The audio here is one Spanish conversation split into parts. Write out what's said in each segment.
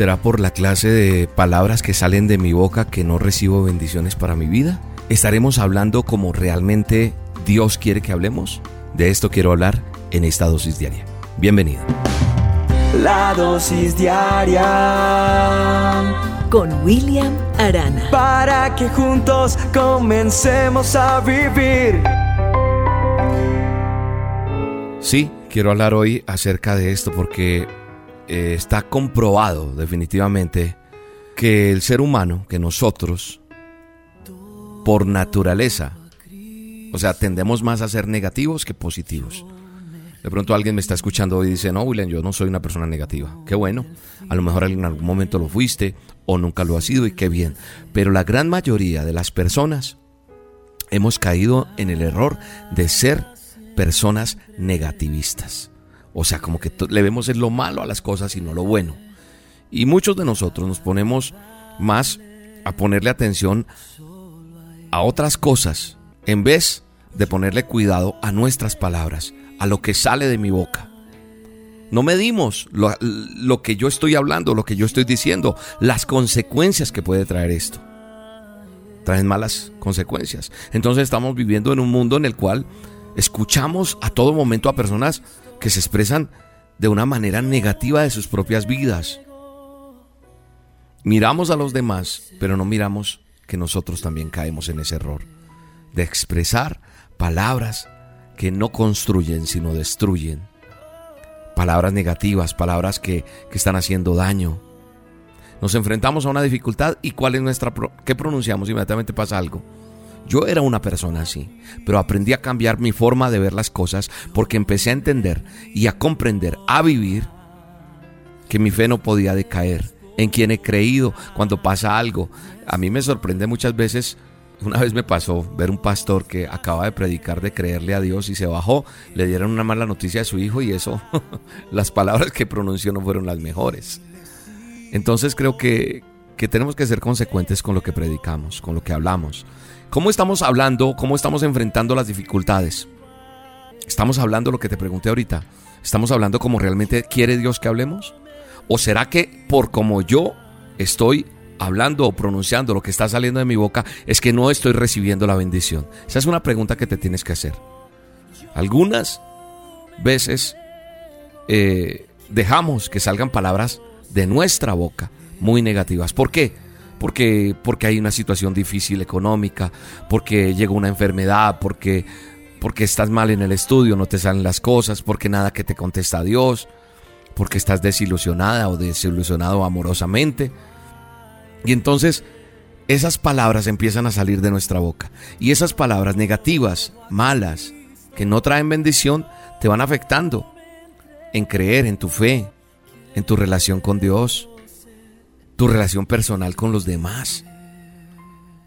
¿Será por la clase de palabras que salen de mi boca que no recibo bendiciones para mi vida? ¿Estaremos hablando como realmente Dios quiere que hablemos? De esto quiero hablar en esta dosis diaria. Bienvenido. La dosis diaria con William Arana. Para que juntos comencemos a vivir. Sí, quiero hablar hoy acerca de esto porque eh, está comprobado definitivamente que el ser humano, que nosotros, por naturaleza, o sea, tendemos más a ser negativos que positivos. De pronto alguien me está escuchando y dice, no, William, yo no soy una persona negativa. Qué bueno. A lo mejor en algún momento lo fuiste o nunca lo has sido y qué bien. Pero la gran mayoría de las personas hemos caído en el error de ser personas negativistas. O sea, como que le vemos en lo malo a las cosas y no lo bueno. Y muchos de nosotros nos ponemos más a ponerle atención a otras cosas en vez de ponerle cuidado a nuestras palabras, a lo que sale de mi boca. No medimos lo, lo, que yo estoy hablando, lo que yo estoy diciendo, las consecuencias que puede traer esto. Traen malas consecuencias. Entonces estamos viviendo en un mundo en el cual escuchamos a todo momento a personas que se expresan de una manera negativa de sus propias vidas. Miramos a los demás, pero no miramos que nosotros también caemos en ese error de expresar palabras que no construyen, sino destruyen. Palabras negativas, palabras que, que están haciendo daño. Nos enfrentamos a una dificultad y cuál es nuestra... ¿Qué pronunciamos? Inmediatamente pasa algo. Yo era una persona así, pero aprendí a cambiar mi forma de ver las cosas porque empecé a entender y a comprender, a vivir, que mi fe no podía decaer, en quien he creído cuando pasa algo. A mí me sorprende muchas veces, una vez me pasó ver un pastor que acaba de predicar de creerle a Dios y se bajó, le dieron una mala noticia a su hijo y eso, las palabras que pronunció no fueron las mejores. Entonces creo que, que tenemos que ser consecuentes con lo que predicamos, con lo que hablamos. ¿Cómo estamos hablando? ¿Cómo estamos enfrentando las dificultades? ¿Estamos hablando lo que te pregunté ahorita? ¿Estamos hablando como realmente quiere Dios que hablemos? ¿O será que por como yo estoy hablando o pronunciando lo que está saliendo de mi boca es que no estoy recibiendo la bendición? Esa es una pregunta que te tienes que hacer. Algunas veces eh, dejamos que salgan palabras de nuestra boca muy negativas. ¿Por qué? porque, porque hay una situación difícil económica, porque llega una enfermedad, porque, porque estás mal en el estudio, no te salen las cosas, porque nada que te contesta Dios, porque estás desilusionada o desilusionado amorosamente. Y entonces esas palabras empiezan a salir de nuestra boca. Y esas palabras negativas, malas, que no traen bendición, te van afectando en creer, en tu fe, en tu relación con Dios tu relación personal con los demás.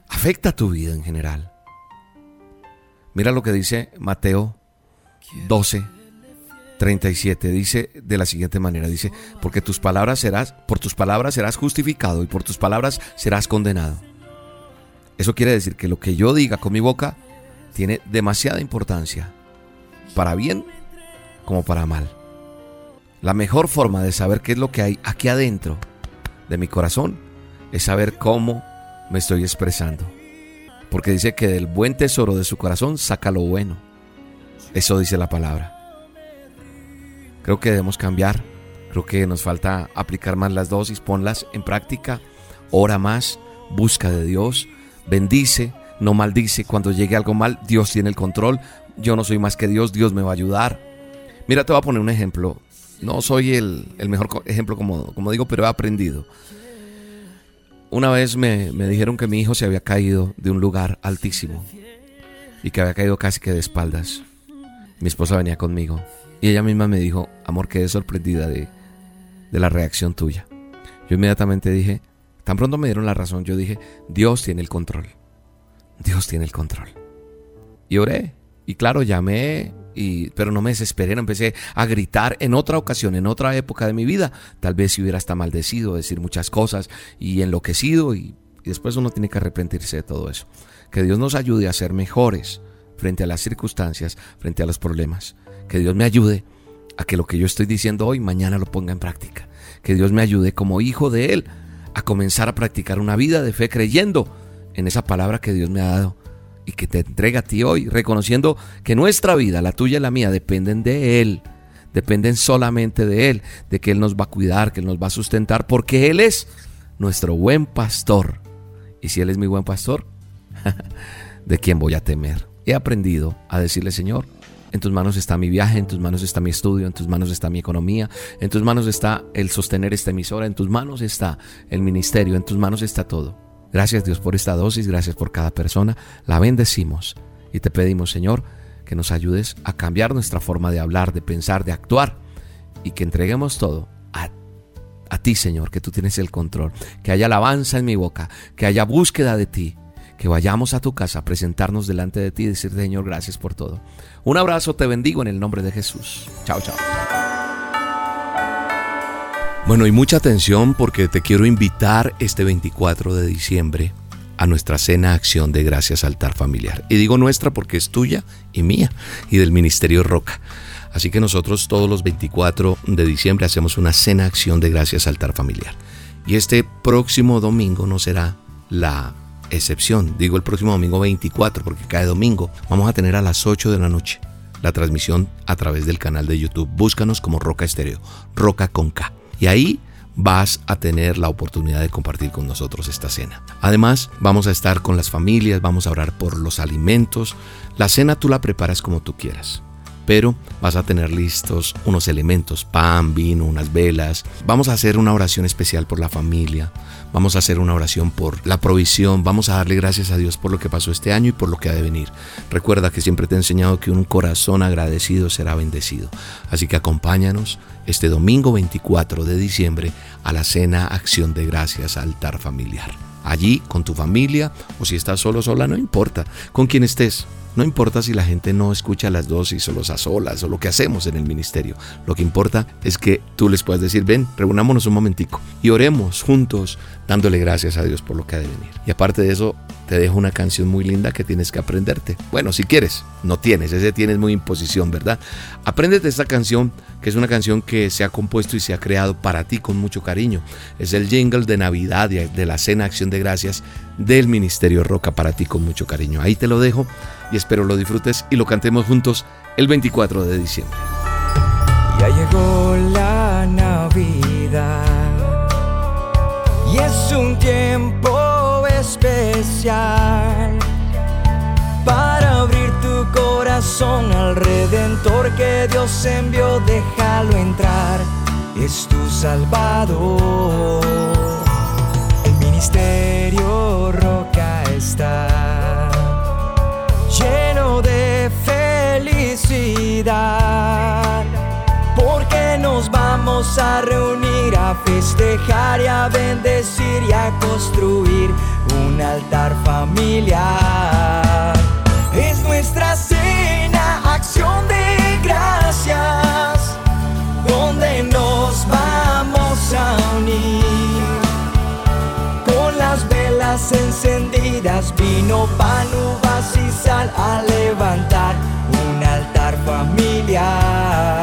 Afecta tu vida en general. Mira lo que dice Mateo 12, 37. Dice de la siguiente manera, dice, porque tus palabras serás, por tus palabras serás justificado y por tus palabras serás condenado. Eso quiere decir que lo que yo diga con mi boca tiene demasiada importancia, para bien como para mal. La mejor forma de saber qué es lo que hay aquí adentro de mi corazón es saber cómo me estoy expresando. Porque dice que del buen tesoro de su corazón saca lo bueno. Eso dice la palabra. Creo que debemos cambiar. Creo que nos falta aplicar más las dosis. Ponlas en práctica. Ora más. Busca de Dios. Bendice. No maldice. Cuando llegue algo mal, Dios tiene el control. Yo no soy más que Dios. Dios me va a ayudar. Mira, te voy a poner un ejemplo no soy el, mejor ejemplo, como, como, digo, pero he aprendido. Una vez me, me dijeron que mi hijo se había caído de un lugar altísimo y que había caído casi que de espaldas. Mi esposa venía conmigo y ella misma me dijo, amor, quedé sorprendida de, de la reacción tuya. Yo inmediatamente dije, tan pronto me dieron la razón, yo dije, Dios tiene el control. Dios tiene el control. Y oré. Y claro, llamé pero no me desesperé, no empecé a gritar en otra ocasión, en otra época de mi vida. Tal vez si hubiera hasta maldecido, decir muchas cosas y enloquecido y, y después uno tiene que arrepentirse de todo eso. Que Dios nos ayude a ser mejores frente a las circunstancias, frente a los problemas. Que Dios me ayude a que lo que yo estoy diciendo hoy, mañana lo ponga en práctica. que Dios me ayude como hijo de Él a comenzar a practicar una vida de fe creyendo en esa palabra que Dios me ha dado y que te entrega a ti hoy, reconociendo que nuestra vida, la tuya y la mía, dependen de Él, dependen solamente de Él, de que Él nos va a cuidar, que Él nos va a sustentar, porque Él es nuestro buen pastor. Y si Él es mi buen pastor, ¿de quién voy a temer? He aprendido a decirle, Señor, en tus manos está mi viaje, en tus manos está mi estudio, en tus manos está mi economía, en tus manos está el sostener esta emisora, en tus manos está el ministerio, en tus manos está todo. Gracias Dios por esta dosis, gracias por cada persona. La bendecimos y te pedimos, Señor, que nos ayudes a cambiar nuestra forma de hablar, de pensar, de actuar y que entreguemos todo a, a ti, Señor, que tú tienes el control. Que haya alabanza en mi boca, que haya búsqueda de ti que vayamos a tu casa a presentarnos delante de ti y decirte, Señor, gracias por todo. Un abrazo, te bendigo en el nombre de Jesús. Chao, chao. Bueno, y mucha atención porque te quiero invitar este 24 de diciembre a nuestra cena Acción de Gracias Altar Familiar. Y digo nuestra porque es tuya y mía y del Ministerio Roca. Así que nosotros todos los 24 de diciembre hacemos una cena Acción de Gracias Altar Familiar. Y este próximo domingo no será la excepción, digo el próximo domingo 24 porque cae domingo, vamos a tener a las 8 de la noche la transmisión a través del canal de YouTube. Búscanos como Roca Estéreo, Roca con K. Y ahí vas a tener la oportunidad de compartir con nosotros esta cena. Además, vamos a estar con las familias, vamos a orar por los alimentos. La cena tú la preparas como tú quieras pero vas a tener listos unos elementos, pan, vino, unas velas. Vamos a hacer una oración especial por la familia, vamos a hacer una oración por la provisión, vamos a darle gracias a Dios por lo que pasó este año y por lo que ha de venir. Recuerda que siempre te he enseñado que un corazón agradecido será bendecido. Así que acompáñanos este domingo 24 de diciembre a la cena Acción de Gracias Altar Familiar. Allí con tu familia o si estás solo sola, no importa, con quien estés no importa si la gente no escucha las dosis o los a solas o lo que hacemos en el ministerio. Lo que importa es que tú les puedas decir, ven, reunámonos un momentico y oremos juntos dándole gracias a Dios por lo que ha de venir. Y aparte de eso, te dejo una canción muy linda que tienes que aprenderte. Bueno, si quieres, no tienes, ese tienes muy imposición, ¿verdad? Apréndete esta canción, que es una canción que se ha compuesto y se ha creado para ti con mucho cariño. Es el jingle de Navidad de la Cena Acción de Gracias del Ministerio Roca para ti con mucho cariño. Ahí te lo dejo y espero lo disfrutes y lo cantemos juntos el 24 de diciembre. Ya llegó la Navidad y es un tiempo especial para abrir tu corazón al Redentor que Dios envió, déjalo entrar, es tu Salvador. El ministerio roca está lleno de felicidad vamos a reunir a festejar y a bendecir y a construir un altar familiar. Es nuestra cena, acción de gracias, donde nos vamos a unir. Con las velas encendidas, vino, pan, uvas y sal a levantar un altar familiar.